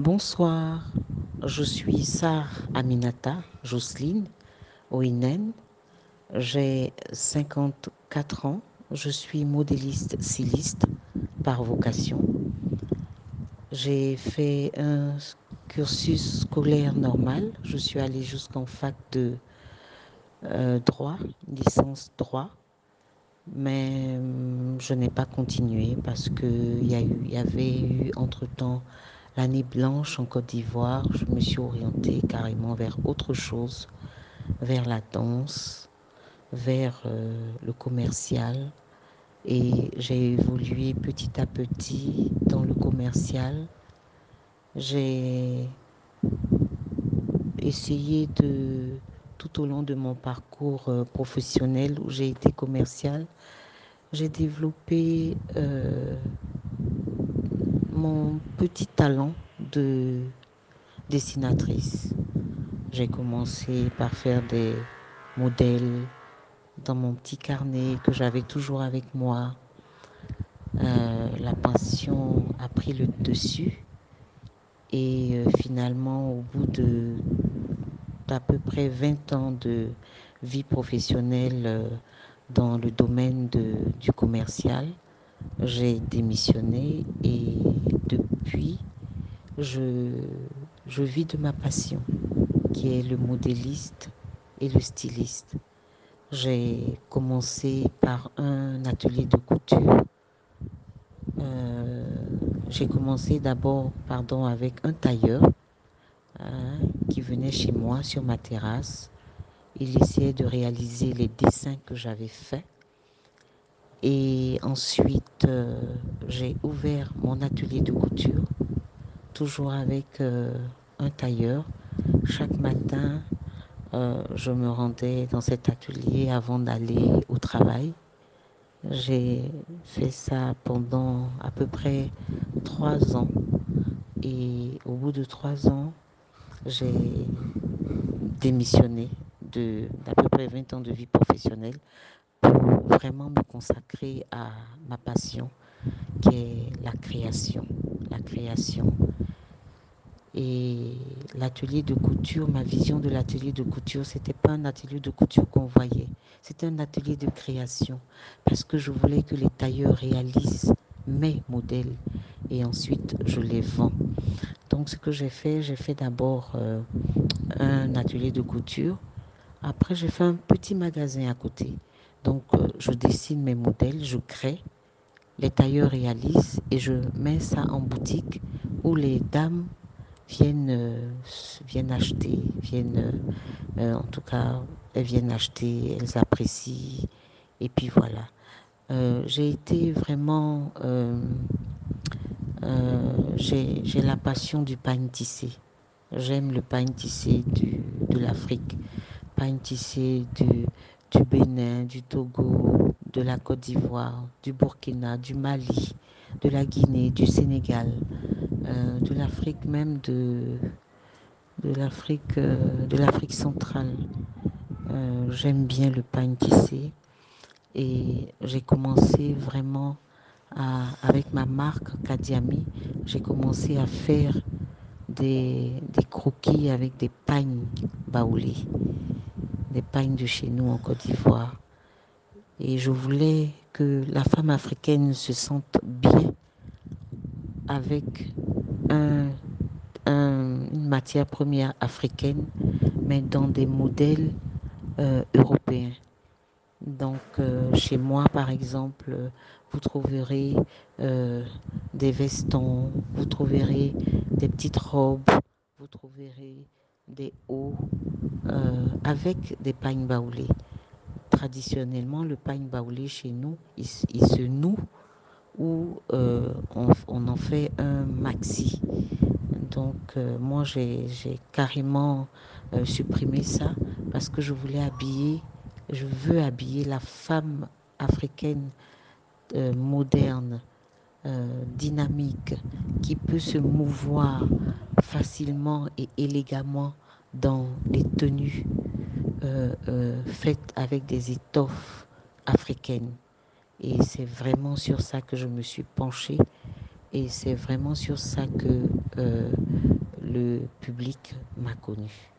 Bonsoir, je suis Sar Aminata Jocelyne Oinen. J'ai 54 ans. Je suis modéliste styliste par vocation. J'ai fait un cursus scolaire normal. Je suis allée jusqu'en fac de euh, droit, licence droit. Mais hum, je n'ai pas continué parce qu'il y, y avait eu entre-temps l'année blanche en Côte d'Ivoire. Je me suis orientée carrément vers autre chose, vers la danse, vers euh, le commercial. Et j'ai évolué petit à petit dans le commercial. J'ai essayé de, tout au long de mon parcours euh, professionnel où j'ai été commercial, j'ai développé euh, mon petit talent de dessinatrice. J'ai commencé par faire des modèles dans mon petit carnet que j'avais toujours avec moi. Euh, la passion a pris le dessus et euh, finalement au bout de d'à peu près 20 ans de vie professionnelle euh, dans le domaine du commercial, j'ai démissionné et depuis, je, vis de ma passion, qui est le modéliste et le styliste. J'ai commencé par un atelier de couture. Euh, j'ai commencé d'abord, pardon, avec un tailleur hein, qui venait chez moi sur ma terrasse. Il essayait de réaliser les dessins que j'avais faits. Et ensuite, euh, j'ai ouvert mon atelier de couture, toujours avec euh, un tailleur. Chaque matin, euh, je me rendais dans cet atelier avant d'aller au travail. J'ai fait ça pendant à peu près trois ans. Et au bout de trois ans, j'ai démissionné d'à peu près 20 ans de vie professionnelle pour vraiment me consacrer à ma passion qui est la création. La création. Et l'atelier de couture, ma vision de l'atelier de couture, c'était pas un atelier de couture qu'on voyait, c'était un atelier de création parce que je voulais que les tailleurs réalisent mes modèles et ensuite je les vends. Donc ce que j'ai fait, j'ai fait d'abord euh, un atelier de couture. Après, j'ai fait un petit magasin à côté. Donc euh, je dessine mes modèles, je crée, les tailleurs réalisent et je mets ça en boutique où les dames viennent, euh, viennent acheter, viennent, euh, en tout cas, elles viennent acheter, elles apprécient. Et puis voilà. J'ai été vraiment, j'ai la passion du pain tissé. J'aime le pain tissé de l'Afrique, pain tissé du, du Bénin, du Togo, de la Côte d'Ivoire, du Burkina, du Mali, de la Guinée, du Sénégal, euh, de l'Afrique même, de, euh, l'Afrique centrale. Euh, j'aime bien le pain tissé et j'ai commencé vraiment à, avec ma marque Kadiami, j'ai commencé à faire des, des croquis avec des pagnes baoulées, des pagnes de chez nous en Côte d'Ivoire. Et je voulais que la femme africaine se sente bien avec un, un, une matière première africaine, mais dans des modèles euh, européens. Donc, euh, chez moi, par exemple, vous trouverez euh, des vestons, vous trouverez des petites robes, vous trouverez des hauts euh, avec des pagnes baoulées. Traditionnellement, le pagne baoulé chez nous, il, se noue ou euh, on, en fait un maxi. Donc, euh, moi, j'ai carrément supprimé ça parce que je voulais habiller, je veux habiller la femme africaine moderne, dynamique, qui peut se mouvoir facilement et élégamment dans les tenues euh, euh, faites avec des étoffes africaines. Et c'est vraiment sur ça que je me suis penchée. Et c'est vraiment sur ça que euh, le public m'a connu.